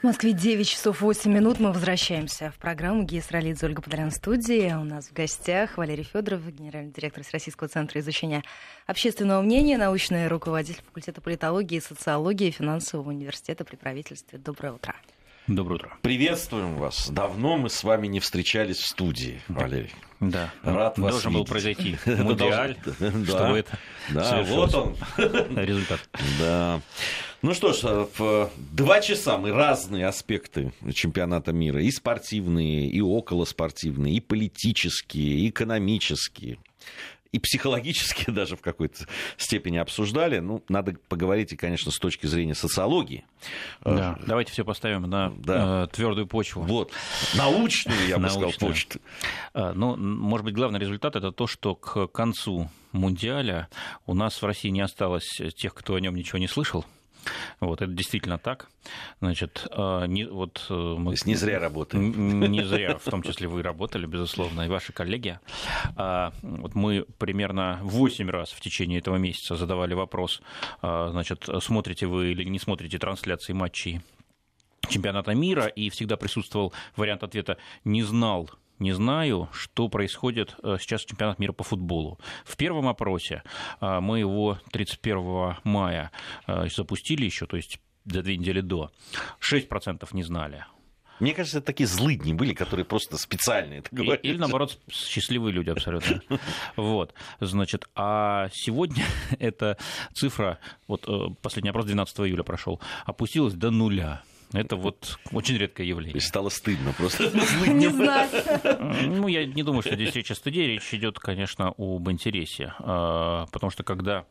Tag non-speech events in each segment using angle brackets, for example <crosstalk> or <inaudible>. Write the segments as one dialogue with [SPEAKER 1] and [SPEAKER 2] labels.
[SPEAKER 1] В Москве 9 часов 8 минут. Мы возвращаемся в программу «Гея Ролидзе» Ольга Подолян студии. У нас в гостях Валерий Федоров, генеральный директор Российского центра изучения общественного мнения, научный руководитель факультета политологии и социологии финансового университета при правительстве. Доброе утро.
[SPEAKER 2] Доброе утро.
[SPEAKER 3] Приветствуем вас. Давно мы с вами не встречались в студии, Валерий.
[SPEAKER 2] Да.
[SPEAKER 3] Рад вас
[SPEAKER 2] Должен
[SPEAKER 3] видеть.
[SPEAKER 2] был произойти <laughs> мундиаль, чтобы это
[SPEAKER 3] Да, вот он.
[SPEAKER 2] результат. <laughs>
[SPEAKER 3] Да. Ну что ж, в два часа мы разные аспекты чемпионата мира, и спортивные, и околоспортивные, и политические, и экономические, и психологические <laughs> даже в какой-то степени обсуждали. Ну, надо поговорить, и, конечно, с точки зрения социологии.
[SPEAKER 2] Да. Давайте все поставим на
[SPEAKER 3] Да.
[SPEAKER 2] твердую почву.
[SPEAKER 3] Вот. Научную, я бы сказал, почту.
[SPEAKER 2] Ну, может быть, главный результат это то, что к концу мундиаля у нас в России не осталось тех, кто о нем ничего не слышал. Вот, это действительно так. Значит, а, не, вот, э, мы...
[SPEAKER 3] Не зря работаем.
[SPEAKER 2] Не зря, в том числе вы работали, безусловно, и ваши коллеги. А, Вот мы примерно 8 раз в течение этого месяца задавали вопрос, а, значит, смотрите вы или не смотрите трансляции матчей чемпионата мира, и всегда присутствовал вариант ответа «не знал». Не знаю, что происходит э, сейчас чемпионат мира по футболу. В первом опросе э, мы его 31 мая э, запустили еще, то есть за две недели до. 6% не знали.
[SPEAKER 3] Мне кажется, это такие злыдни были, которые просто специально это говорят.
[SPEAKER 2] Или, наоборот, счастливые люди абсолютно. <laughs> Вот, значит, а сегодня <laughs> эта цифра, вот последний опрос 12 июля прошел, опустилась до нуля. Это вот очень редкое
[SPEAKER 3] То
[SPEAKER 2] явление.
[SPEAKER 3] есть стало стыдно просто. <laughs>
[SPEAKER 1] Не знаю.
[SPEAKER 2] Ну, я не думаю, что здесь речь о стыде, речь идет, конечно, об интересе. А, Потому что когда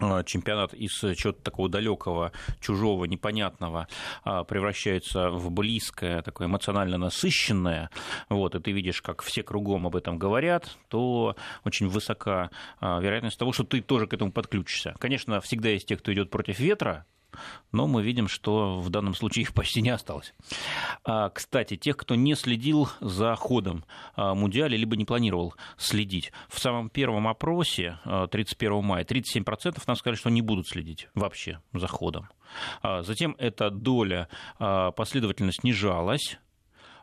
[SPEAKER 2] а, чемпионат из чего-то такого далекого, чужого, непонятного а, превращается в близкое, такое эмоционально насыщенное, вот, и ты видишь, как все кругом об этом говорят, то очень высока вероятность того, что ты тоже к этому подключишься. Конечно, всегда есть те, кто идет против ветра, но мы видим, что в данном случае их почти не осталось. А, Кстати, тех, кто не следил за ходом а, Мундиаля, либо не планировал следить, в самом первом опросе а, 31 мая 37% нам сказали, что не будут следить вообще за ходом. А, Затем эта доля а, последовательно снижалась.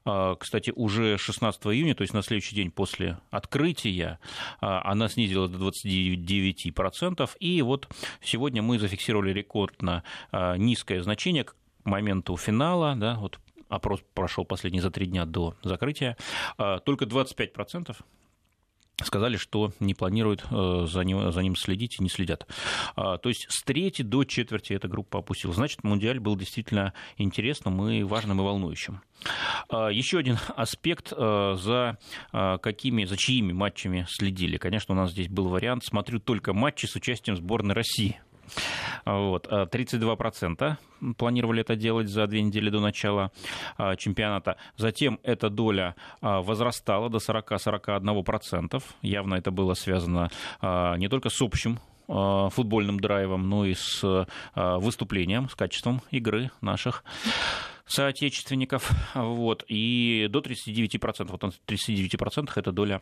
[SPEAKER 2] А, Кстати, уже 16 июня, то есть на следующий день после открытия, а, она снизилась до 29%. И вот сегодня мы зафиксировали рекордно а, низкое значение к моменту финала, да, вот опрос прошел последние за три дня до закрытия, только 25% сказали, что не планируют э, за ним, за ним следить и не следят. А, То есть с трети до четверти эта группа опустилась. Значит, Мундиаль был действительно интересным и важным и волнующим. А, Еще один аспект, э, за э, какими, за чьими матчами следили. Конечно, у нас здесь был вариант «смотрю только матчи с участием сборной России». Вот. а 32% планировали это делать за две недели до начала а, чемпионата. Затем эта доля а, возрастала до 40-41%. Явно это было связано не только с общим футбольным драйвом, но и с выступлением, с качеством игры наших соотечественников. Вот. И до 39%, вот на 39% эта доля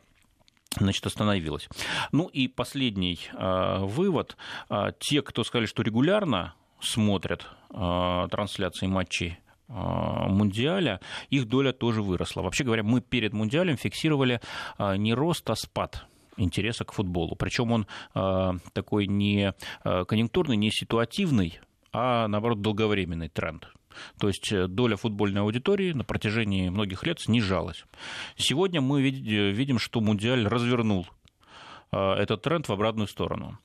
[SPEAKER 2] значит, остановилась. Ну и последний э, вывод. Э, те, кто сказали, что регулярно смотрят э, трансляции матчей Мундиаля, их доля тоже выросла. Вообще говоря, мы перед Мундиалем фиксировали не рост, а спад интереса к футболу. Причем он э, такой не конъюнктурный, не ситуативный, а наоборот долговременный тренд. То есть э, доля футбольной аудитории на протяжении многих лет снижалась. Сегодня мы вид- видим, что Мундиаль развернул э, этот тренд в обратную сторону.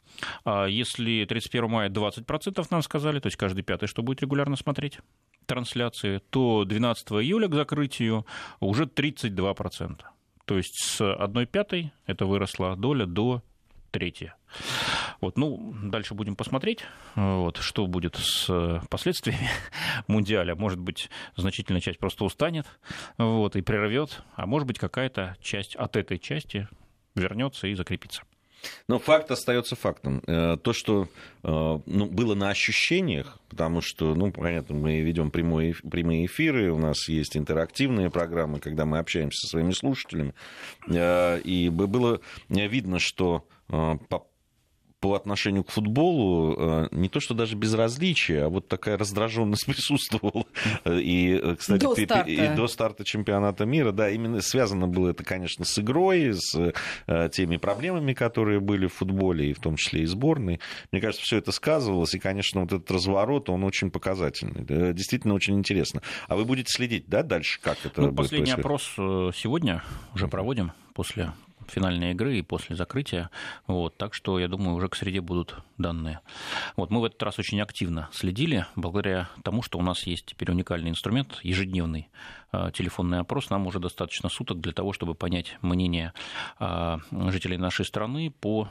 [SPEAKER 2] А Если 31 мая 20% нам сказали, то есть каждый пятый, что будет регулярно смотреть трансляции, то 12 июля к закрытию уже 32%. То есть с 1 пятой это выросла доля до трети. Вот, ну, дальше будем посмотреть, вот, что будет с последствиями <laughs> Мундиаля. Может быть, значительная часть просто устанет вот, и прервет, а может быть, какая-то часть от этой части вернется и закрепится.
[SPEAKER 3] Но факт остается фактом. Э, То, что э, ну, было на ощущениях, потому что, ну, понятно, мы ведем прямой, прямые эфиры, у нас есть интерактивные программы, когда мы общаемся со своими слушателями, э, и было видно, что по отношению к футболу э, не то, что даже безразличие, а вот такая раздраженность <laughs> присутствовала. И, э, кстати,
[SPEAKER 1] до старта.
[SPEAKER 3] и до старта чемпионата мира, да, именно связано было это, конечно, с игрой, с теми проблемами, которые были в футболе, и в том числе и сборной. Мне кажется, все это сказывалось, и, конечно, вот этот разворот, он очень показательный. Действительно очень интересно. А вы будете следить, да, дальше, как это
[SPEAKER 2] ну,
[SPEAKER 3] будет
[SPEAKER 2] Последний
[SPEAKER 3] происходить?
[SPEAKER 2] опрос сегодня уже проводим после финальной игры и после закрытия. Вот, так что, я думаю, уже к среде будут данные. Вот, мы в этот раз очень активно следили, благодаря тому, что у нас есть теперь уникальный инструмент, ежедневный э, телефонный опрос. Нам уже достаточно суток для того, чтобы понять мнение э, жителей нашей страны по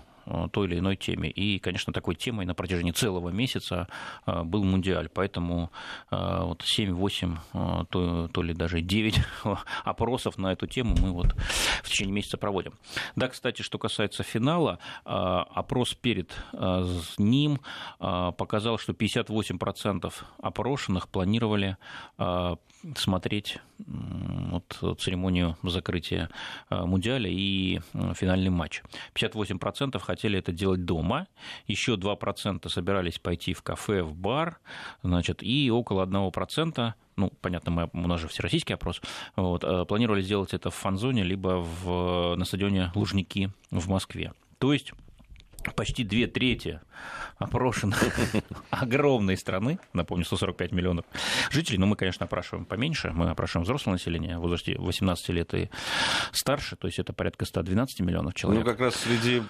[SPEAKER 2] той или иной теме. И, конечно, такой темой на протяжении целого месяца э, был Мундиаль. Поэтому э, вот 7-8, то, то ли даже 9 <laughs> опросов на эту тему мы вот в течение месяца проводим. Да, кстати, что касается финала, опрос перед ним показал, что 58% опрошенных планировали смотреть вот, церемонию закрытия Мундиаля и финальный матч. 58% хотели это делать дома, еще 2% собирались пойти в кафе, в бар, значит, и около 1%, ну, понятно, мы, у нас же всероссийский опрос, вот, э, планировали сделать это в фан-зоне, либо в, на стадионе Лужники в Москве. То есть почти две трети опрошенных <laughs> огромной страны, напомню, 145 миллионов жителей, но мы, конечно, опрашиваем поменьше, мы опрашиваем взрослое население в возрасте 18 лет и старше, то есть это порядка 112 миллионов человек.
[SPEAKER 3] Ну, как раз среди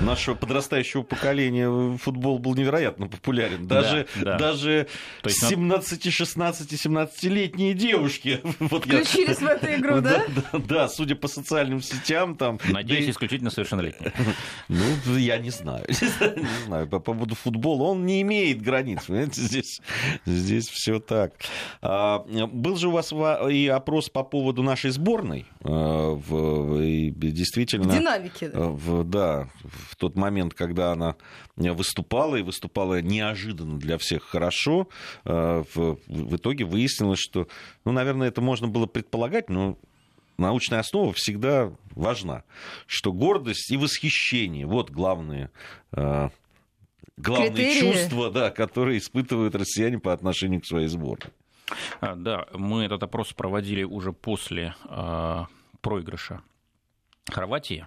[SPEAKER 3] нашего подрастающего поколения футбол был невероятно популярен. Даже, да, да. даже 17, 16, 17-летние девушки. <laughs>
[SPEAKER 1] Вот Включились я... в эту игру, да?
[SPEAKER 3] Да, да? да, судя по социальным сетям там...
[SPEAKER 2] Надеюсь, да... исключительно совершеннолетние. <laughs>
[SPEAKER 3] Ну, я <laughs> не знаю. Не знаю, по поводу футбола. Он не имеет границ. Здесь, здесь все так. А, был же у вас и опрос по поводу нашей сборной. А, в, и действительно...
[SPEAKER 1] В динамике. Да.
[SPEAKER 3] В, да, в тот момент, когда она выступала, и выступала неожиданно для всех хорошо, а, в, в итоге выяснилось, что, ну, наверное, это можно было предполагать, но научная основа всегда важна, что гордость и восхищение вот главные э, главные Критерии. чувства, да, которые испытывают россияне по отношению к своей сборной.
[SPEAKER 2] А, да, мы этот опрос проводили уже после э, проигрыша Хорватии.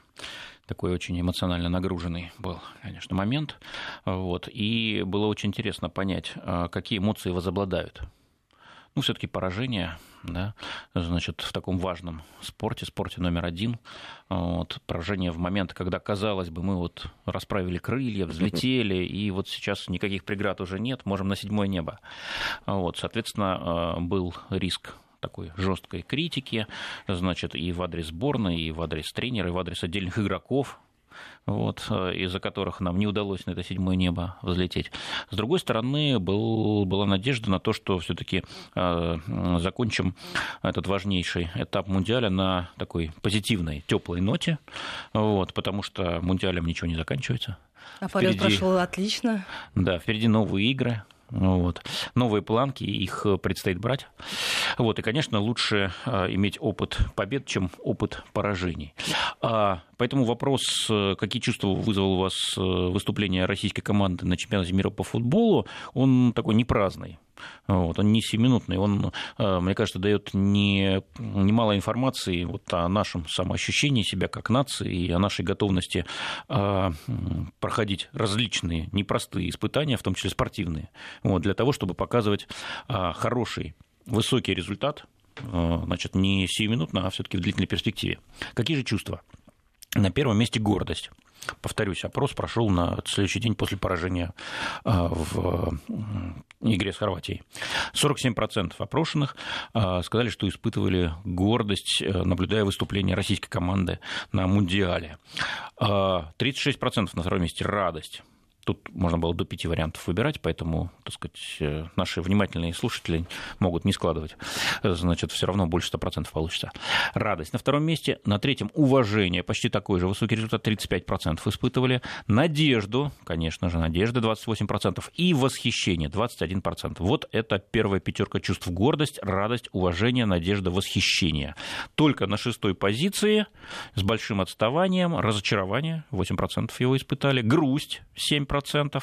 [SPEAKER 2] Такой очень эмоционально нагруженный был, конечно, момент. Вот. И было очень интересно понять, какие эмоции возобладают ну, все-таки поражение, да, значит, в таком важном спорте, спорте номер один, вот, поражение в момент, когда, казалось бы, мы вот расправили крылья, взлетели, и вот сейчас никаких преград уже нет, можем на седьмое небо. Вот, соответственно, э, был риск такой жесткой критики, значит, и в адрес сборной, и в адрес тренера, и в адрес отдельных игроков, вот, э, из-за которых нам не удалось на это седьмое небо взлететь. С другой стороны, был, была надежда на то, что все-таки э, закончим этот важнейший этап Мундиаля на такой позитивной, теплой ноте, вот, потому что Мундиалем ничего не заканчивается.
[SPEAKER 1] А полет прошел отлично.
[SPEAKER 2] Да, впереди новые игры, вот. Новые планки, их предстоит брать. Вот. И, конечно, лучше а, иметь опыт побед, чем опыт поражений. А, поэтому вопрос, э, какие чувства вызвал у вас э, выступление российской команды на чемпионате мира по футболу, он такой не праздный. Вот, он не семиминутный, он, э, мне кажется, дает не, немало информации вот о нашем самоощущении себя как нации и о нашей готовности проходить различные непростые испытания, в том числе спортивные, вот, для того, чтобы показывать хороший, высокий результат, значит, не сиюминутно, а все-таки в длительной перспективе. Какие же чувства? На первом месте гордость. Повторюсь, опрос прошел на следующий день после поражения а, в игре с Хорватией. 47% опрошенных а, сказали, что испытывали гордость, э, наблюдая выступление российской команды на Мундиале. 36% а, на втором месте радость. Тут можно было до пяти вариантов выбирать, поэтому, так сказать, э, наши внимательные слушатели могут не складывать. Значит, все равно больше 100% получится. Радость на втором месте. На третьем уважение. Почти такой же высокий результат. 35% испытывали. Надежду, конечно же, надежда 28%. И восхищение 21%. Вот это первая пятерка чувств. Гордость, радость, уважение, надежда, восхищение. Только на шестой позиции с большим отставанием разочарование. 8% его испытали. Грусть 7%. 10%.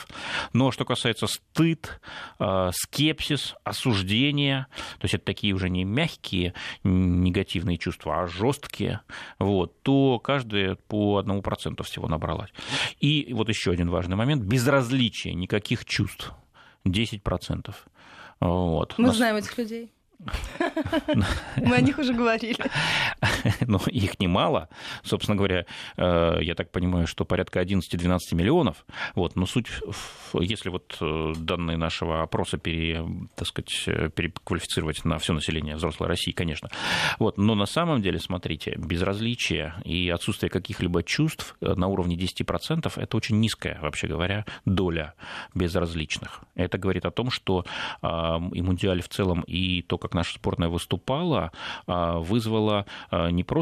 [SPEAKER 2] Но что касается стыд, э, скепсис, осуждения, то есть это такие уже не мягкие негативные чувства, а жесткие, вот, то каждая по одному проценту всего набралась. И вот еще один важный момент. Безразличие, никаких чувств. 10%. Вот.
[SPEAKER 1] Мы Нас... знаем этих людей. <laughs> Мы о них уже говорили. <laughs> <laughs>
[SPEAKER 2] Но их немало. Собственно говоря, э, я так понимаю, что порядка 11-12 миллионов. Вот. Но суть, если вот э, данные нашего опроса пере, так сказать, переквалифицировать на все население взрослой России, конечно. Вот. Но на самом деле, смотрите, безразличие и отсутствие каких-либо чувств на уровне 10% это очень низкая, вообще говоря, доля безразличных. Это говорит о том, что и Мундиаль в целом, и то, как наша сборная выступала, а, вызвала а, не просто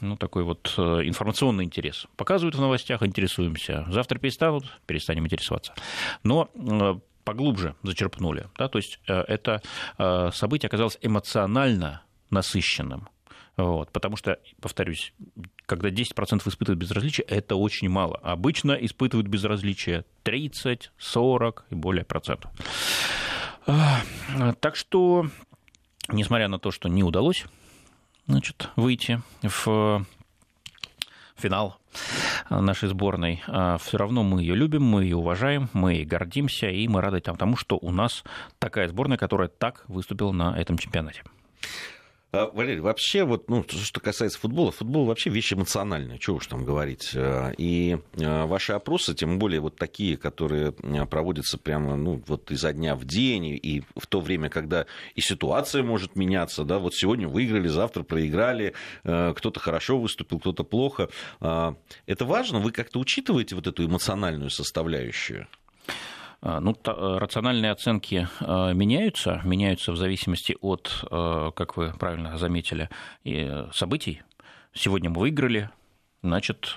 [SPEAKER 2] ну, такой вот э, информационный интерес. Показывают в новостях, интересуемся. Завтра перестанут, перестанем интересоваться. Но э, поглубже зачерпнули. Да? То есть э, это событие оказалось эмоционально насыщенным. Вот, потому что, повторюсь, когда 10% испытывают безразличие, это очень мало. Обычно испытывают безразличие 30, 40 и более процентов. Так что несмотря на то, что не удалось значит, выйти в финал нашей сборной. А Все равно мы ее любим, мы ее уважаем, мы ей гордимся, и мы рады тому, что у нас такая сборная, которая так выступила на этом чемпионате.
[SPEAKER 3] А, Валерий, вообще, вот, ну, что касается футбола, футбол вообще вещь эмоциональная, чего уж там говорить. А, и а, ваши опросы, тем более вот такие, которые проводятся прямо, ну, вот изо дня в день, и в то время, когда и ситуация может меняться, да, вот сегодня выиграли, завтра проиграли, кто-то хорошо выступил, кто-то плохо. Это важно? Вы как-то учитываете вот эту эмоциональную составляющую?
[SPEAKER 2] А, ну, э, рациональные оценки э, меняются, меняются в зависимости от, э, как вы правильно заметили, событий. Сегодня мы выиграли, значит,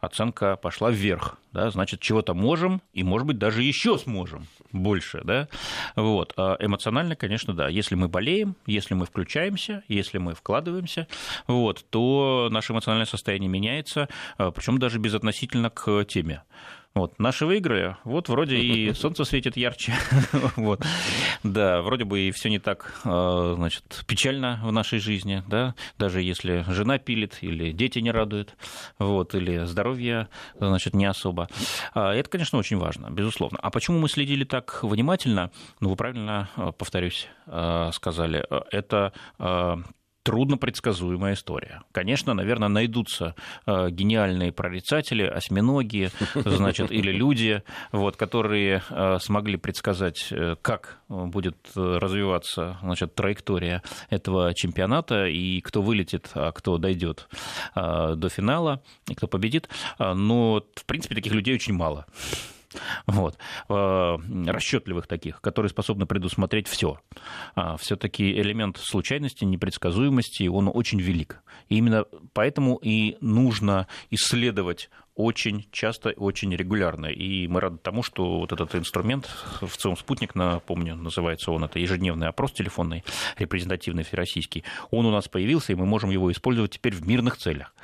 [SPEAKER 2] оценка пошла вверх, да, значит, чего-то можем, и, может быть, даже еще сможем больше, да, вот. А эмоционально, конечно, да, если мы болеем, если мы включаемся, если мы вкладываемся, вот, то наше эмоциональное состояние меняется, причем даже безотносительно к теме. Вот, наши выиграли, вот вроде и <laughs> солнце светит ярче, <laughs> вот, да, вроде бы и все не так, а, значит, печально в нашей жизни, да, даже если жена пилит или дети не радуют, вот, или здоровье, значит, не особо. А, это, конечно, очень важно, безусловно. А почему мы следили так внимательно? Ну, вы правильно, а, повторюсь, сказали, это трудно предсказуемая история. Конечно, наверное, найдутся э, гениальные прорицатели, осьминоги, значит, или люди, вот, которые э, смогли предсказать, э, как будет развиваться значит, траектория этого чемпионата и кто вылетит, а кто дойдет до финала, и кто победит. Но, в принципе, таких людей очень мало вот, э, расчетливых таких, которые способны предусмотреть все. А, Все-таки элемент случайности, непредсказуемости, он очень велик. И именно поэтому и нужно исследовать очень часто, очень регулярно. И мы рады тому, что вот этот инструмент в целом спутник, напомню, называется он, это ежедневный опрос телефонный, репрезентативный всероссийский, он у нас появился, и мы можем его использовать теперь в мирных целях.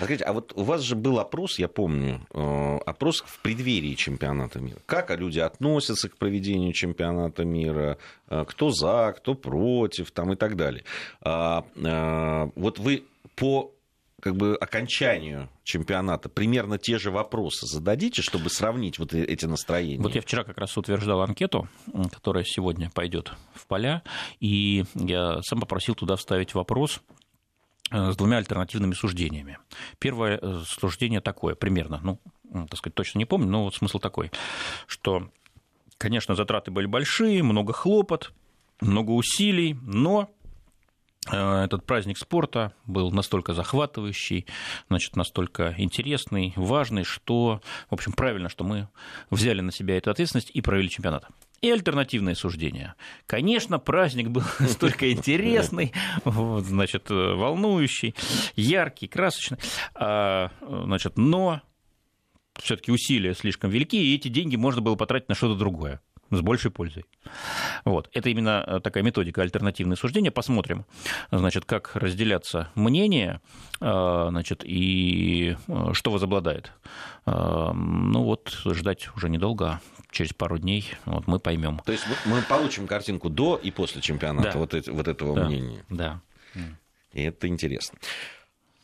[SPEAKER 3] А, скажите, а вот у вас же был опрос, я помню, э, опрос в преддверии чемпионата мира. Как люди относятся к проведению чемпионата мира, э, кто за, кто против, там и так далее. А, э, вот вы по как бы окончанию чемпионата примерно те же вопросы зададите, чтобы сравнить вот эти настроения?
[SPEAKER 2] Вот я вчера как раз утверждал анкету, которая сегодня пойдет в поля, и я сам попросил туда вставить вопрос э, с двумя альтернативными суждениями. Первое э, суждение такое, примерно, ну, так сказать, точно не помню, но вот смысл такой, что, конечно, затраты были большие, много хлопот, много усилий, но этот праздник спорта был настолько захватывающий, значит, настолько интересный, важный, что, в общем, правильно, что мы взяли на себя эту ответственность и провели чемпионат. И альтернативные суждения. Конечно, праздник был <laughs> столько интересный, значит, волнующий, яркий, красочный, а, значит, но все-таки усилия слишком велики, и эти деньги можно было потратить на что-то другое с большей пользой. Вот. Это именно э, такая методика альтернативные суждения. Посмотрим, значит, как разделяться мнения, э, значит, и э, что возобладает. Ну вот, ждать уже недолго, через пару дней вот, мы поймем.
[SPEAKER 3] То есть мы получим картинку до и после чемпионата да. вот, эти, вот этого
[SPEAKER 2] да.
[SPEAKER 3] мнения.
[SPEAKER 2] Да.
[SPEAKER 3] И это интересно.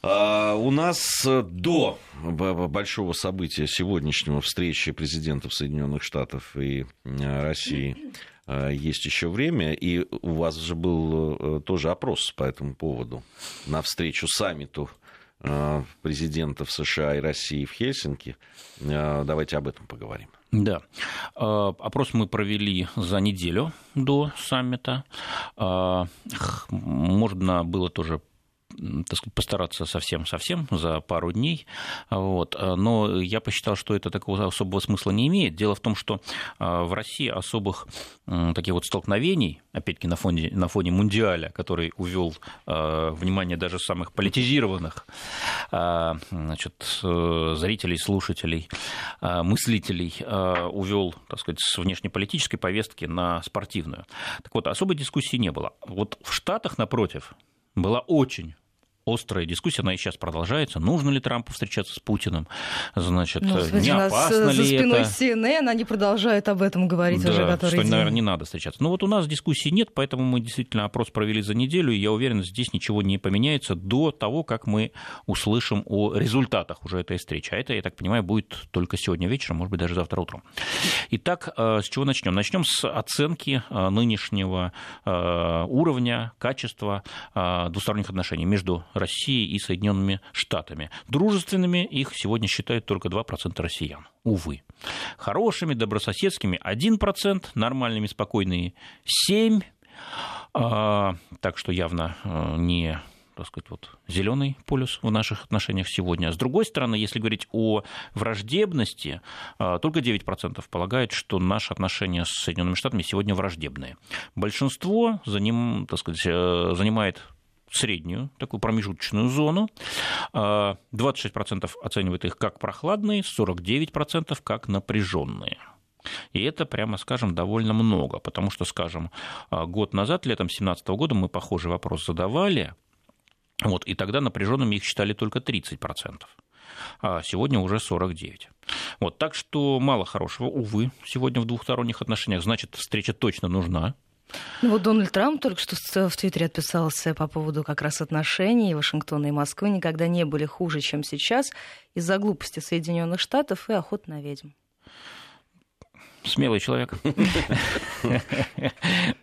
[SPEAKER 3] А, у нас до большого события сегодняшнего встречи президентов Соединенных Штатов и России есть еще время, и у вас же был тоже опрос по этому поводу на встречу саммиту президентов США и России в Хельсинки. Давайте об этом поговорим.
[SPEAKER 2] Да. Опрос мы провели за неделю до саммита. Можно было тоже так сказать, постараться совсем-совсем за пару дней. Вот. Но я посчитал, что это такого особого смысла не имеет. Дело в том, что а, в России особых таких вот столкновений, опять-таки на фоне, на фоне Мундиаля, который увел а, внимание даже самых политизированных а, значит, зрителей, слушателей, мыслителей, увел, так сказать, с внешнеполитической повестки на спортивную. Так вот, особой дискуссии не было. Вот в Штатах, напротив, была очень острая дискуссия, она и сейчас продолжается. Нужно ли Трампу встречаться с Путиным? Значит, ну, не опасно
[SPEAKER 1] ли
[SPEAKER 2] за спиной
[SPEAKER 1] это? CNN они продолжают об этом говорить
[SPEAKER 2] да,
[SPEAKER 1] уже который
[SPEAKER 2] что,
[SPEAKER 1] день.
[SPEAKER 2] наверное, не надо встречаться. Но вот у нас дискуссии нет, поэтому мы действительно опрос провели за неделю, и я уверен, здесь ничего не поменяется до того, как мы услышим о результатах уже этой встречи. А это, я так понимаю, будет только сегодня вечером, может быть, даже завтра утром. Итак, э, с чего начнем? Начнем с оценки э, нынешнего э, уровня, качества двусторонних отношений между Россией и Соединенными Штатами. Дружественными их сегодня считают только 2% россиян. Увы. Хорошими, добрососедскими 1%, нормальными, спокойными 7%. А, так что явно э, не так сказать, вот, зеленый полюс в наших отношениях сегодня. С другой стороны, если говорить о враждебности, э, только 9% полагают, что наши отношения с Соединенными Штатами сегодня враждебные. Большинство за ним, так сказать, э, занимает среднюю, такую промежуточную зону. 26% а, оценивают их как прохладные, 49% как напряженные. И это, прямо скажем, довольно много, потому что, скажем, а, год назад, летом 2017 года, мы похожий вопрос задавали, вот, и тогда напряженными их считали только 30%. А сегодня уже 49. Вот, так что мало хорошего, увы, сегодня в двухсторонних отношениях. Значит, встреча точно нужна.
[SPEAKER 1] Ну вот Дональд Трамп только что в Твиттере отписался по поводу как раз отношений Вашингтона и Москвы никогда не были хуже, чем сейчас, из-за глупости Соединенных Штатов и охоты на ведьм.
[SPEAKER 2] Смелый человек.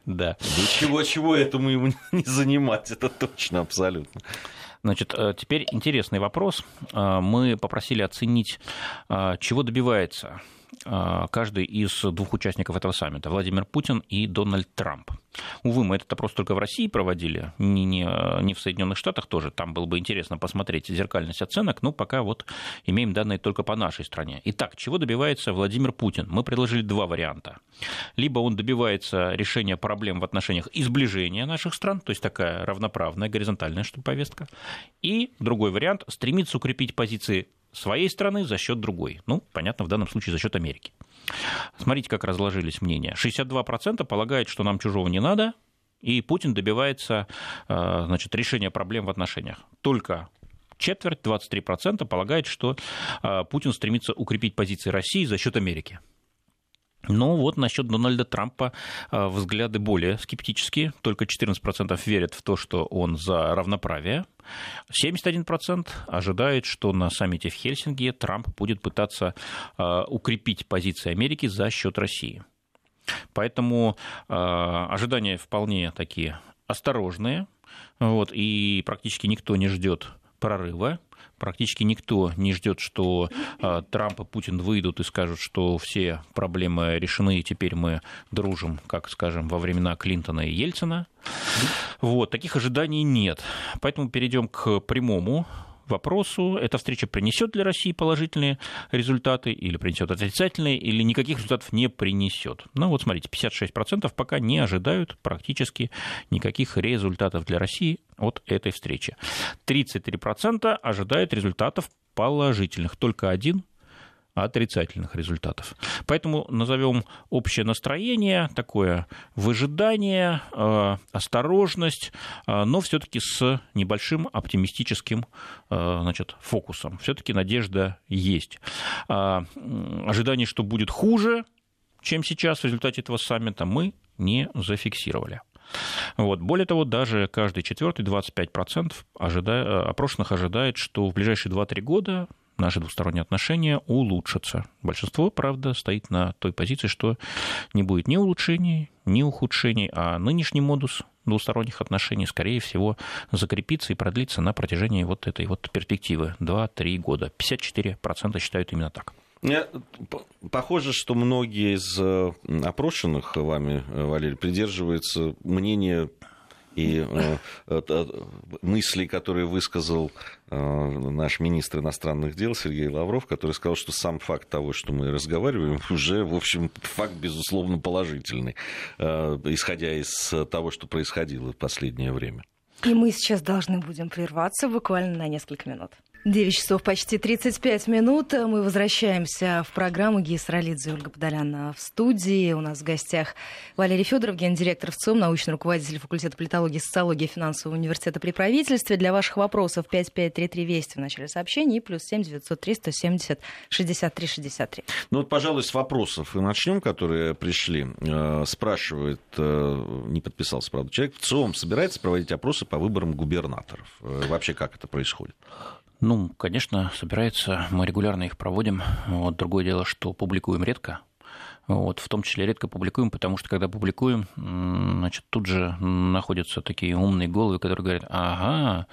[SPEAKER 2] Да.
[SPEAKER 3] Чего-чего этому ему <laughs> не занимать, это точно, абсолютно.
[SPEAKER 2] Значит, э, теперь интересный вопрос. Э, мы попросили оценить, э, чего добивается каждый из двух участников этого саммита, Владимир Путин и Дональд Трамп. Увы, мы этот опрос только в России проводили, не, не, не в Соединенных Штатах тоже, там было бы интересно посмотреть зеркальность оценок, но пока вот имеем данные только по нашей стране. Итак, чего добивается Владимир Путин? Мы предложили два варианта. Либо он добивается решения проблем в отношениях и сближения наших стран, то есть такая равноправная, горизонтальная повестка, и другой вариант – стремится укрепить позиции своей страны за счет другой. Ну, понятно, в данном случае за счет Америки. Смотрите, как разложились мнения. 62% полагают, что нам чужого не надо, и Путин добивается э, значит, решения проблем в отношениях. Только четверть, 23% полагает, что э, Путин стремится укрепить позиции России за счет Америки. Но вот насчет Дональда Трампа э, взгляды более скептические. Только 14% верят в то, что он за равноправие. 71% ожидает, что на саммите в Хельсинки Трамп будет пытаться э, укрепить позиции Америки за счет России. Поэтому э, ожидания вполне такие осторожные. Вот, и практически никто не ждет прорыва. Практически никто не ждет, что э, Трамп и Путин выйдут и скажут, что все проблемы решены, и теперь мы дружим, как, скажем, во времена Клинтона и Ельцина. Вот, таких ожиданий нет. Поэтому перейдем к прямому вопросу, эта встреча принесет для России положительные результаты или принесет отрицательные, или никаких результатов не принесет. Ну вот смотрите, 56% пока не ожидают практически никаких результатов для России от этой встречи. 33% ожидают результатов положительных, только один отрицательных результатов. Поэтому назовем общее настроение, такое выжидание, э, осторожность, э, но все-таки с небольшим оптимистическим э, значит, фокусом. Все-таки надежда есть. Ожидание, что будет хуже, чем сейчас в результате этого саммита, мы не зафиксировали. Вот. Более того, даже каждый четвертый, 25% ожидая, опрошенных ожидает, что в ближайшие 2-3 года наши двусторонние отношения улучшатся. Большинство, правда, стоит на той позиции, что не будет ни улучшений, ни ухудшений, а нынешний модус двусторонних отношений, скорее всего, закрепится и продлится на протяжении вот этой вот перспективы 2-3 года. 54% считают именно так.
[SPEAKER 3] Похоже, что многие из э, опрошенных вами, э, Валерий, придерживаются мнения и э, э, мысли, которые высказал э, наш министр иностранных дел Сергей Лавров, который сказал, что сам факт того, что мы разговариваем, <laughs> уже, в общем, факт, безусловно, положительный, исходя из того, что происходило в последнее время.
[SPEAKER 1] И мы сейчас должны будем прерваться буквально на несколько минут. 9 часов почти 35 минут. Мы возвращаемся в программу Гейс Ролидзе и Ольга Подоляна в студии. У нас в гостях Валерий Федоров, гендиректор ВЦИОМ, научный руководитель факультета политологии и социологии финансового университета при правительстве. Для ваших вопросов 5533 Вести в начале сообщения и плюс 7 903 170 63 63.
[SPEAKER 3] Ну вот, пожалуй, с вопросов и начнем, которые пришли. Э, спрашивает, э, не подписался, правда, человек, ВЦИОМ собирается проводить опросы по выборам губернаторов. Э, вообще, как это происходит?
[SPEAKER 2] Ну, конечно, собирается. Мы регулярно их проводим. Вот другое дело, что публикуем редко. Вот, в том числе редко публикуем, потому что когда публикуем, значит, тут же находятся такие умные головы, которые говорят, ага,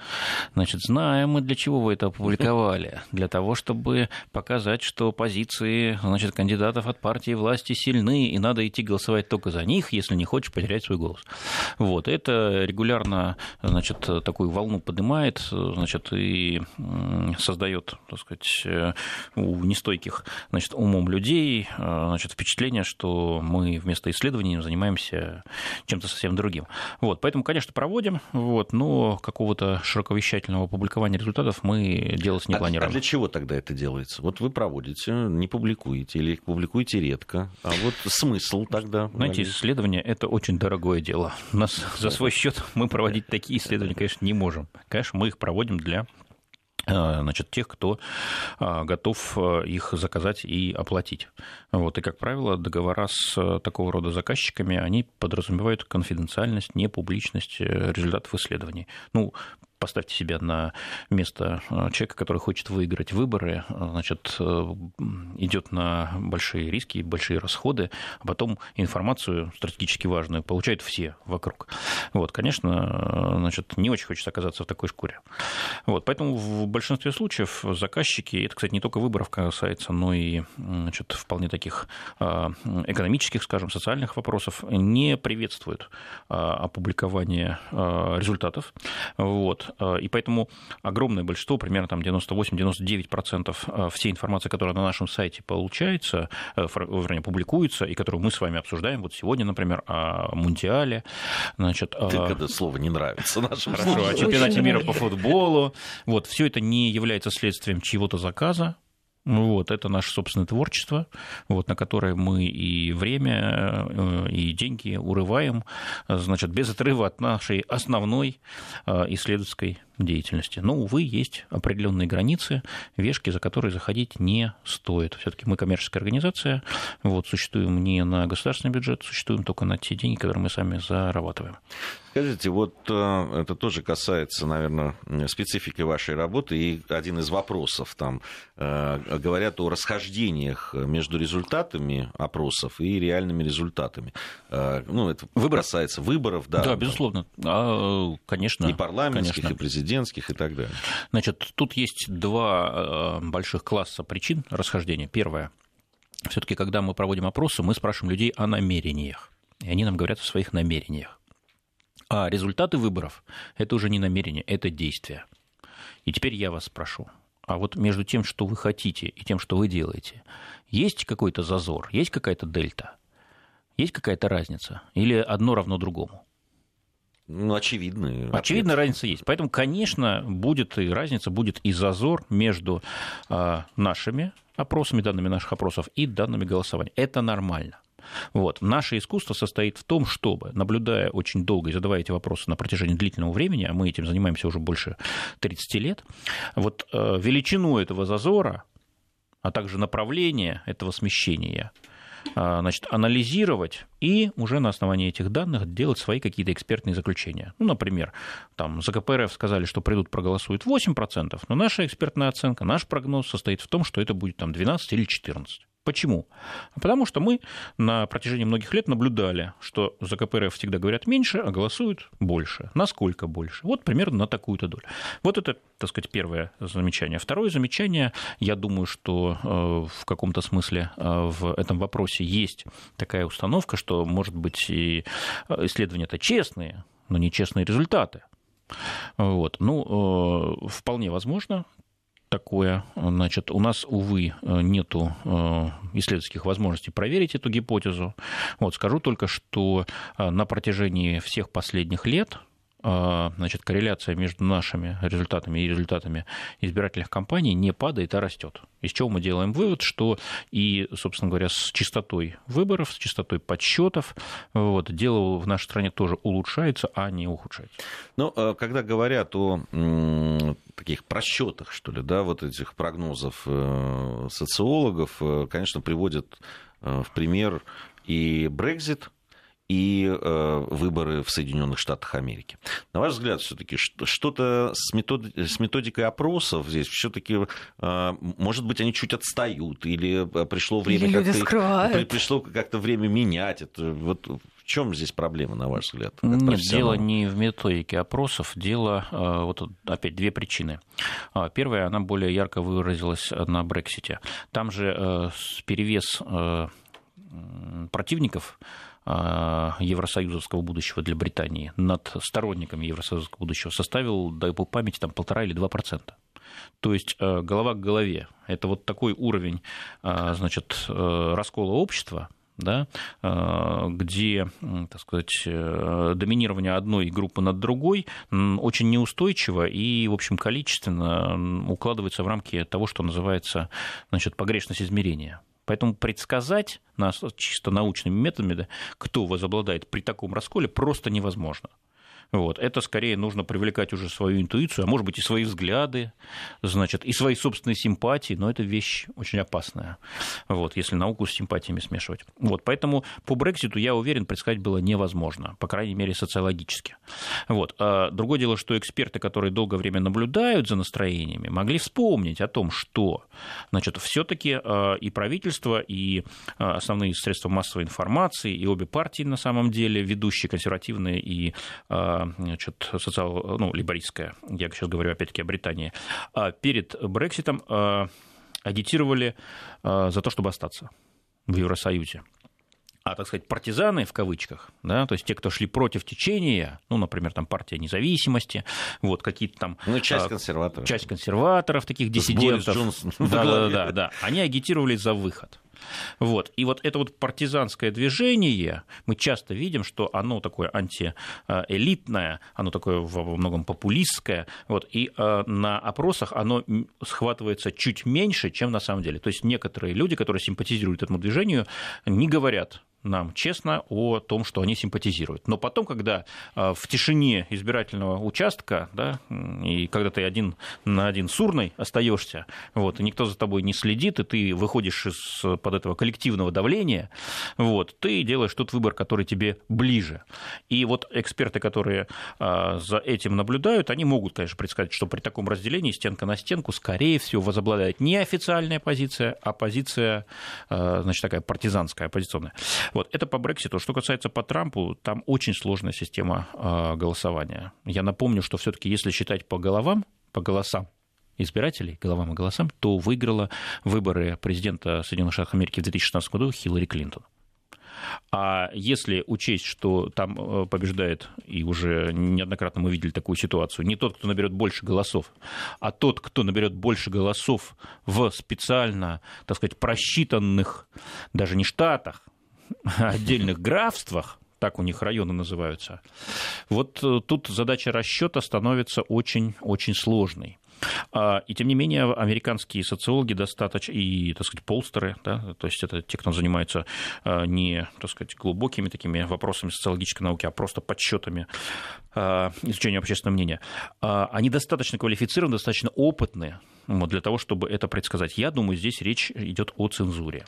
[SPEAKER 2] значит, знаем мы, для чего вы это опубликовали. <laughs> Для того, чтобы показать, что позиции, значит, кандидатов от партии власти сильны, и надо идти голосовать только за них, если не хочешь потерять свой голос. Вот, это регулярно, значит, такую волну поднимает, значит, и создает, так сказать, у нестойких, значит, умом людей, значит, впечатление впечатление, что мы вместо исследований занимаемся чем-то совсем другим. Вот, поэтому, конечно, проводим, вот, но какого-то широковещательного публикования результатов мы делать не
[SPEAKER 3] а,
[SPEAKER 2] планируем.
[SPEAKER 3] А для чего тогда это делается? Вот вы проводите, не публикуете или публикуете редко. А вот смысл тогда?
[SPEAKER 2] Знаете, исследования – это очень дорогое дело. У нас за свой счет мы проводить такие исследования, конечно, не можем. Конечно, мы их проводим для значит, тех, кто э, готов э, их заказать и оплатить. Вот. И, как правило, договора с такого рода заказчиками, они подразумевают конфиденциальность, непубличность результатов исследований. Ну, поставьте себя на место э, человека, который хочет выиграть выборы, э, значит, э, идет на большие риски, большие расходы, а потом информацию стратегически важную получают все вокруг. Вот, конечно, значит, не очень хочется оказаться в такой шкуре. Вот, поэтому в большинстве случаев заказчики, это, кстати, не только выборов касается, но и значит, вполне таких экономических, скажем, социальных вопросов, не приветствуют опубликование результатов. Вот. Э, и поэтому огромное большинство, примерно там 98-99% э, всей информации, которая на нашем сайте получается, э, вернее, публикуется, и которую мы с вами обсуждаем, вот сегодня, например, о Мундиале,
[SPEAKER 3] значит... Ты, когда слово не нравится нашим
[SPEAKER 2] Хорошо, о чемпионате мира по футболу, вот, все это не является следствием чьего-то заказа, вот, это наше собственное творчество, вот, на которое мы и время, и деньги урываем, значит, без отрыва от нашей основной исследовательской деятельности. Но, увы, есть определенные границы, вешки, за которые заходить не стоит. Все-таки мы коммерческая организация, вот, существуем не на государственный бюджет, существуем только на те деньги, которые мы сами зарабатываем.
[SPEAKER 3] Скажите, вот э, это тоже касается, наверное, специфики вашей работы, и один из вопросов там э, говорят о расхождениях между результатами опросов и реальными результатами. Э, ну, это Выбор. касается выборов, да.
[SPEAKER 2] Да, безусловно. А, конечно.
[SPEAKER 3] И парламентских,
[SPEAKER 2] конечно.
[SPEAKER 3] и президентских президентских и так далее.
[SPEAKER 2] Значит, тут есть два больших класса причин расхождения. Первое. Все-таки, когда мы проводим опросы, мы спрашиваем людей о намерениях. И они нам говорят о своих намерениях. А результаты выборов – это уже не намерение, это действие. И теперь я вас спрошу, а вот между тем, что вы хотите, и тем, что вы делаете, есть какой-то зазор, есть какая-то дельта, есть какая-то разница? Или одно равно другому?
[SPEAKER 3] Ну, очевидно.
[SPEAKER 2] Очевидно, разница есть. Поэтому, конечно, будет и разница, будет и зазор между э, нашими опросами, данными наших опросов и данными голосования. Это нормально. Вот. Наше искусство состоит в том, чтобы, наблюдая очень долго и задавая эти вопросы на протяжении длительного времени, а мы этим занимаемся уже больше 30 лет, вот э, величину этого зазора, а также направление этого смещения э, значит, анализировать и уже на основании этих данных делать свои какие-то экспертные заключения. Ну, например, там за КПРФ сказали, что придут, проголосуют 8%, но наша экспертная оценка, наш прогноз состоит в том, что это будет там 12 или 14%. Почему? Потому что мы на протяжении многих лет наблюдали, что за КПРФ всегда говорят меньше, а голосуют больше. Насколько больше? Вот примерно на такую-то долю. Вот это, так сказать, первое замечание. Второе замечание, я думаю, что э, в каком-то смысле э, в этом вопросе есть такая установка, что, может быть, и э, исследования-то честные, но нечестные результаты. Вот. Ну, вполне возможно такое. Значит, у нас, увы, нету э, исследовательских возможностей проверить эту гипотезу. Вот, скажу только, что э, на протяжении всех последних лет э, значит, корреляция между нашими результатами и результатами избирательных кампаний не падает, а растет. Из чего мы делаем вывод, что и, собственно говоря, с частотой выборов, с частотой подсчетов, вот, дело в нашей стране тоже улучшается, а не ухудшается.
[SPEAKER 3] Но ну, когда говорят о таких просчетах, что ли, да, вот этих прогнозов э, социологов, э, конечно, приводят э, в пример и Брекзит, и э, выборы в Соединенных Штатах Америки. На ваш взгляд, все-таки что-то с, метод... с методикой опросов здесь все-таки, э, может быть, они чуть отстают, или пришло время как-то пришло как-то время менять это. Вот чем здесь проблема, на ваш взгляд?
[SPEAKER 2] Нет, дело не в методике опросов, дело, э, вот опять две причины. А, первая, она более ярко выразилась на Брексите. Там же э, перевес э, противников евросоюзовского будущего для Британии над сторонниками евросоюзовского будущего составил, дай по памяти, там полтора или два процента. То есть голова к голове. Это вот такой уровень значит, раскола общества, да, э, где, так сказать, э, доминирование одной группы над другой очень неустойчиво и, в общем, количественно укладывается в рамки того, что называется значит, погрешность измерения. Поэтому предсказать нас чисто научными методами, кто возобладает при таком расколе, просто невозможно. Вот. Это скорее нужно привлекать уже свою интуицию, а может быть и свои взгляды, значит, и свои собственные симпатии, но это вещь очень опасная, вот, если науку с симпатиями смешивать. Вот, поэтому по Брекситу, я уверен, предсказать было невозможно, по крайней мере, социологически. Вот. А другое дело, что эксперты, которые долгое время наблюдают за настроениями, могли вспомнить о том, что значит, все-таки а, и правительство, и а, основные средства массовой информации, и обе партии на самом деле, ведущие консервативные и а, значит, социал, ну, либористская, я сейчас говорю опять-таки о Британии, а перед Брекситом а, агитировали а, за то, чтобы остаться в Евросоюзе а, так сказать, партизаны в кавычках, да, то есть те, кто шли против течения, ну, например, там партия независимости, вот какие-то там...
[SPEAKER 3] Ну, часть консерваторов.
[SPEAKER 2] Часть консерваторов, таких диссидентов. Да, да, да, да. Они агитировали за выход. Вот. И вот это вот партизанское движение, мы часто видим, что оно такое антиэлитное, оно такое во многом популистское, вот, и э, на опросах оно схватывается чуть меньше, чем на самом деле. То есть некоторые люди, которые симпатизируют этому движению, не говорят нам честно о том, что они симпатизируют. Но потом, когда а, в тишине избирательного участка, да, и когда ты один на один с урной остаешься, вот, и никто за тобой не следит, и ты выходишь из под этого коллективного давления, вот, ты делаешь тот выбор, который тебе ближе. И вот эксперты, которые а, за этим наблюдают, они могут, конечно, предсказать, что при таком разделении стенка на стенку, скорее всего, возобладает не официальная позиция, а позиция, а, значит, такая партизанская, оппозиционная. Вот, это по Брекситу. Что касается по Трампу, там очень сложная система э, голосования. Я напомню, что все-таки если считать по головам, по голосам, избирателей, головам и голосам, то выиграла выборы президента Соединенных Штатов Америки в 2016 году Хиллари Клинтон. А если учесть, что там э, побеждает, и уже неоднократно мы видели такую ситуацию, не тот, кто наберет больше голосов, а тот, кто наберет больше голосов в специально, так сказать, просчитанных, даже не штатах, а <laughs> отдельных графствах, так у них районы называются. Вот э, тут задача расчета становится очень-очень сложной. А, и тем не менее, американские социологи достаточно, и, так сказать, полстеры, да, то есть это те, кто занимается а, не, так сказать, глубокими такими вопросами социологической науки, а просто подсчетами а, изучения общественного мнения, они достаточно квалифицированы, достаточно опытны для того, чтобы это предсказать. Я думаю, здесь речь идет о цензуре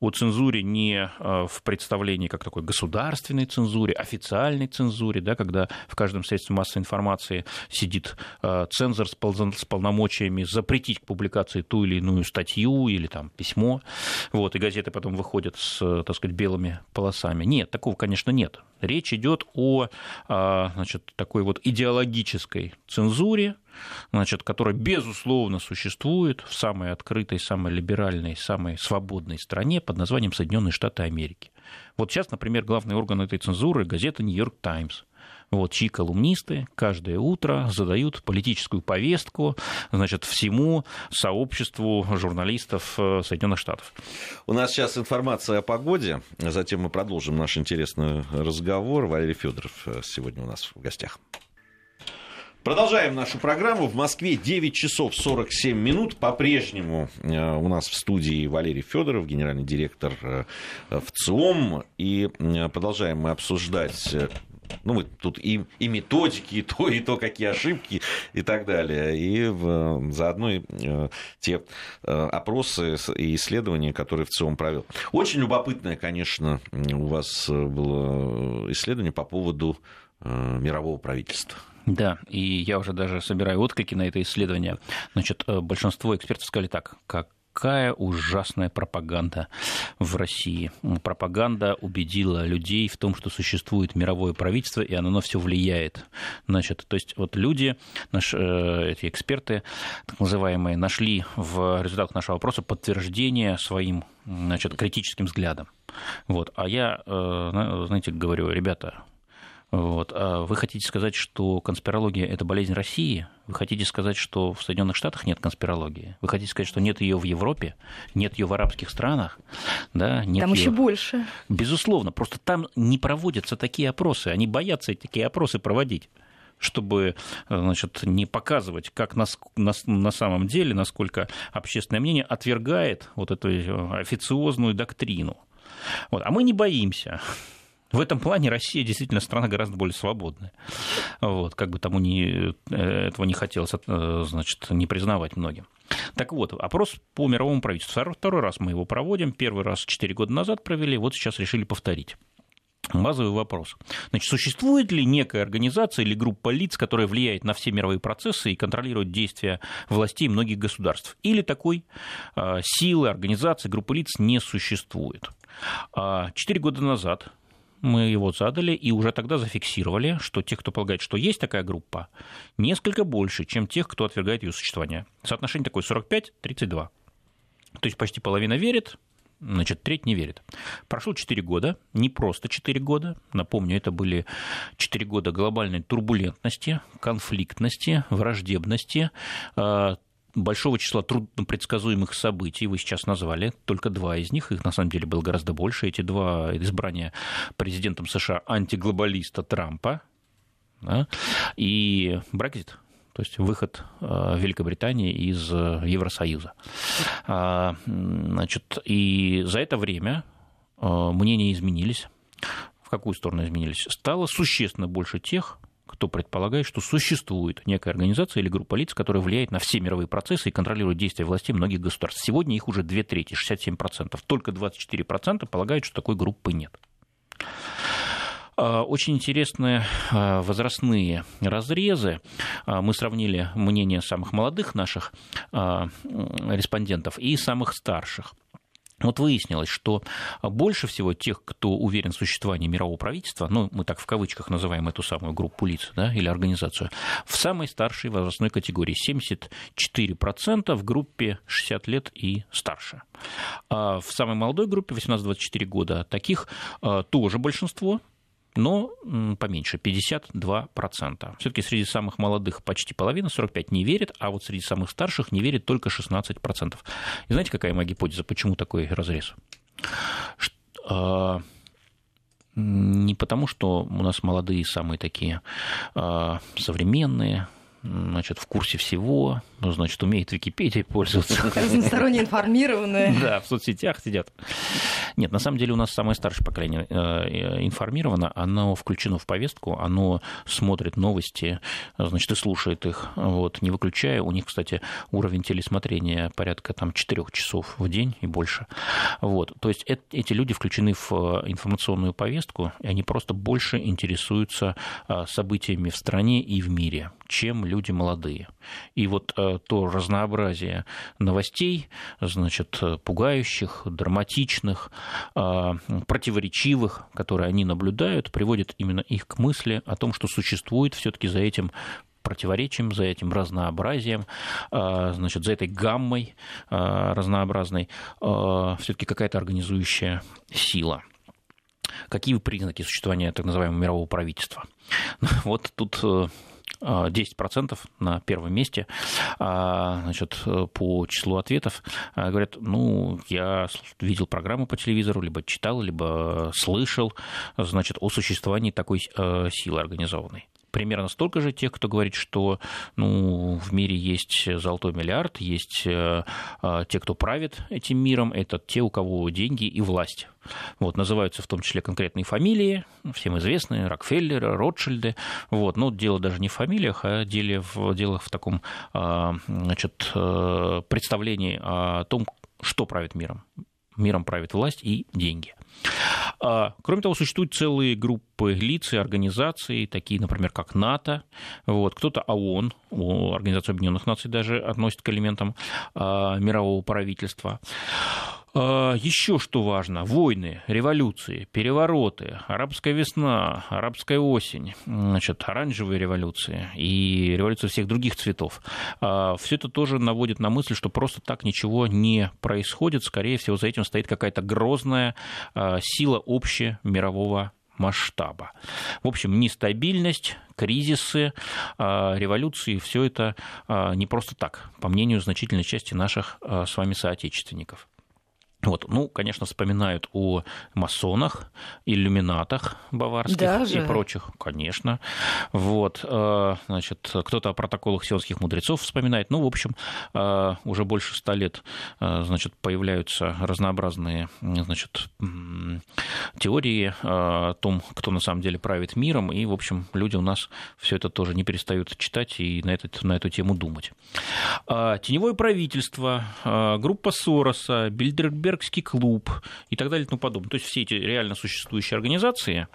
[SPEAKER 2] о цензуре не э, в представлении как такой государственной цензуре, официальной цензуре, да, когда в каждом средстве массовой информации сидит э, цензор с полномочиями запретить к публикации ту или иную статью или там письмо, вот, и газеты потом выходят с, так сказать, белыми полосами. Нет, такого, конечно, нет. Речь идет о а, значит, такой вот идеологической цензуре, значит, которая, безусловно, существует в самой открытой, самой либеральной, самой свободной стране под названием Соединенные Штаты Америки. Вот сейчас, например, главный орган этой цензуры – газета «Нью-Йорк Таймс» вот, чьи колумнисты каждое утро задают политическую повестку значит, всему сообществу журналистов э, Соединенных Штатов.
[SPEAKER 3] У нас сейчас информация о погоде, затем мы продолжим наш интересный разговор. Валерий Федоров э, сегодня у нас в гостях. Продолжаем нашу программу. В Москве 9 часов 47 минут. По-прежнему э, у нас в студии Валерий Федоров, генеральный директор в ЦИОМ. И продолжаем мы обсуждать ну, мы тут и, и методики, и то, и то, какие ошибки, и так далее. И в, заодно и, э, те э, опросы и исследования, которые в ЦИОМ провел. Очень любопытное, конечно, у вас было исследование по поводу э, мирового правительства.
[SPEAKER 2] Да, и я уже даже собираю отклики на это исследование. Значит, большинство экспертов сказали так, как какая ужасная пропаганда в России. Пропаганда убедила людей в том, что существует мировое правительство, и оно на все влияет. Значит, то есть вот люди, наши, э, эти эксперты, так называемые, нашли в результатах нашего вопроса подтверждение своим значит, критическим взглядом. Вот. А я, э, знаете, говорю, ребята, вот. А вы хотите сказать, что конспирология – это болезнь России? Вы хотите сказать, что в Соединенных Штатах нет конспирологии? Вы хотите сказать, что нет ее в Европе, нет ее в арабских странах? Да, нет
[SPEAKER 1] там
[SPEAKER 2] её...
[SPEAKER 1] еще больше.
[SPEAKER 2] Безусловно, просто там не проводятся такие опросы, они боятся такие опросы проводить чтобы значит, не показывать, как на, на, на самом деле, насколько общественное мнение отвергает вот эту официозную доктрину. Вот. А мы не боимся. В этом плане Россия действительно страна гораздо более свободная. Вот, как бы тому не, э, этого не хотелось э, значит, не признавать многим. Так вот, опрос по мировому правительству. Второй раз мы его проводим. Первый раз 4 года назад провели, вот сейчас решили повторить. Базовый вопрос. Значит, существует ли некая организация или группа лиц, которая влияет на все мировые процессы и контролирует действия властей многих государств? Или такой э, силы, организации, группы лиц не существует? А, четыре года назад мы его задали и уже тогда зафиксировали, что те, кто полагает, что есть такая группа, несколько больше, чем тех, кто отвергает ее существование. Соотношение такое 45-32. То есть почти половина верит, значит, треть не верит. Прошло 4 года, не просто 4 года, напомню, это были 4 года глобальной турбулентности, конфликтности, враждебности, а, большого числа труднопредсказуемых событий вы сейчас назвали, только два из них, их на самом деле было гораздо больше, эти два избрания президентом США антиглобалиста Трампа да, и Брекзит, то есть выход э, Великобритании из э, Евросоюза. А, значит, и за это время э, мнения изменились. В какую сторону изменились? Стало существенно больше тех, кто предполагает, что существует некая организация или группа лиц, которая влияет на все мировые процессы и контролирует действия властей многих государств. Сегодня их уже две трети, 67%. Только 24% полагают, что такой группы нет. А, очень интересные а, возрастные разрезы. А, мы сравнили мнение самых молодых наших респондентов и самых старших. Вот выяснилось, что больше всего тех, кто уверен в существовании мирового правительства, ну, мы так в кавычках называем эту самую группу лиц, да, или организацию, в самой старшей возрастной категории 74% в группе 60 лет и старше. А в самой молодой группе 18-24 года таких а, тоже большинство, но поменьше, 52%. Все-таки среди самых молодых почти половина, 45 не верит, а вот среди самых старших не верит только 16%. И знаете, какая моя гипотеза, почему такой разрез? А, не потому, что у нас молодые самые такие а, современные, значит, в курсе всего, ну, значит, умеет Википедией пользоваться.
[SPEAKER 1] Разносторонне информированные. <laughs>
[SPEAKER 2] Да, в соцсетях сидят. Нет, на самом деле у нас самое старшее поколение э, э, информировано, оно включено в повестку, оно смотрит новости, значит, и слушает их, вот, не выключая. У них, кстати, уровень телесмотрения порядка там 4 часов в день и больше. Вот, то есть эти люди включены в э, информационную повестку, и они просто больше интересуются событиями в стране и в мире, чем люди молодые. И вот то разнообразие новостей, значит, пугающих, драматичных, а, противоречивых, которые они наблюдают, приводит именно их к мысли о том, что существует все-таки за этим противоречием, за этим разнообразием, значит, за этой гаммой разнообразной все-таки какая-то организующая сила. Какие признаки существования так называемого мирового правительства? <laughs> Вот тут э, 10% на первом месте а, значит, по числу ответов а, говорят, ну, я видел программу по телевизору, либо читал, либо слышал значит, о существовании такой э, силы организованной примерно столько же тех, кто говорит, что ну, в мире есть золотой миллиард, есть э, э, те, кто правит этим миром, это те, у кого деньги и власть. Вот, называются в том числе конкретные фамилии, всем известные, Рокфеллеры, Ротшильды. Вот, но дело даже не в фамилиях, а дело в, дело в таком э, значит, представлении о том, что правит миром. Миром правит власть и деньги. А, кроме того, существуют целые группы лиц и организаций, такие, например, как НАТО, вот, кто-то ООН, Организация Объединенных Наций даже относит к элементам а, мирового правительства. А, Еще что важно, войны, революции, перевороты, арабская весна, арабская осень, значит, оранжевые революции и революции всех других цветов. А, Все это тоже наводит на мысль, что просто так ничего не происходит. Скорее всего, за этим стоит какая-то грозная а, сила общемирового масштаба. В общем, нестабильность, кризисы, революции, все это не просто так, по мнению значительной части наших с вами соотечественников. Вот, ну, конечно, вспоминают о масонах, иллюминатах баварских Даже? и прочих, конечно. Вот, э, значит, кто-то о протоколах сионских мудрецов вспоминает. Ну, в общем, э, уже больше ста лет, э, значит, появляются разнообразные, значит, теории о том, кто на самом деле правит миром, и, в общем, люди у нас все это тоже не перестают читать и на, этот, на эту тему думать. Теневое правительство, группа Сороса, Бильдерберг Нюрнбергский клуб и так далее и тому подобное. То есть все эти реально существующие организации,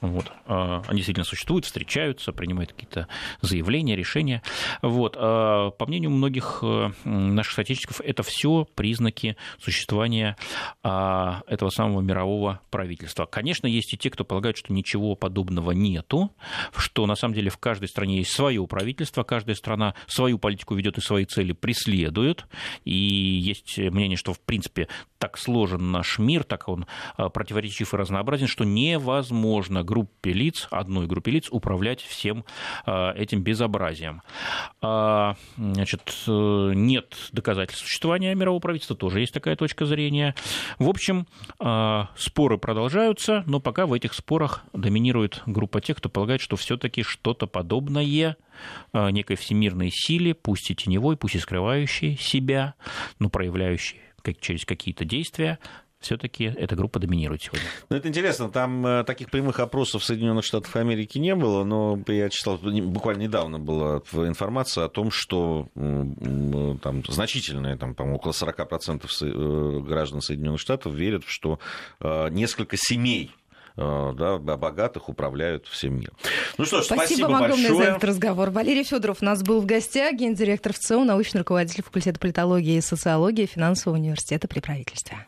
[SPEAKER 2] вот. А, они действительно существуют, встречаются, принимают какие-то заявления, решения. Вот. А, по мнению многих э, наших соотечественников, это все признаки существования а, этого самого мирового правительства. Конечно, есть и те, кто полагают, что ничего подобного нету, что на самом деле в каждой стране есть свое правительство, каждая страна свою политику ведет и свои цели преследует. И есть мнение, что в принципе так сложен наш мир, так он противоречив и разнообразен, что невозможно группе лиц, одной группе лиц управлять всем а, этим безобразием. А, значит, э, нет доказательств существования мирового правительства, тоже есть такая точка зрения. В общем, а, споры продолжаются, но пока в этих спорах доминирует группа тех, кто полагает, что все-таки что-то подобное некой всемирной силе, пусть и теневой, пусть и скрывающей себя, но проявляющей через какие-то действия, все-таки эта группа доминирует сегодня.
[SPEAKER 3] Ну, это интересно, там э, таких прямых опросов в Соединенных Штатах Америки не было, но я читал, буквально недавно была информация о том, что там значительная, там, по-моему, около 40% э, граждан Соединенных Штатов верят, что э, несколько семей да, богатых управляют всем миром.
[SPEAKER 1] Ну что ж, спасибо, спасибо вам огромное большое. за этот разговор. Валерий Федоров у нас был в гостях, гендиректор ВЦИО, научный руководитель факультета политологии и социологии финансового университета при правительстве.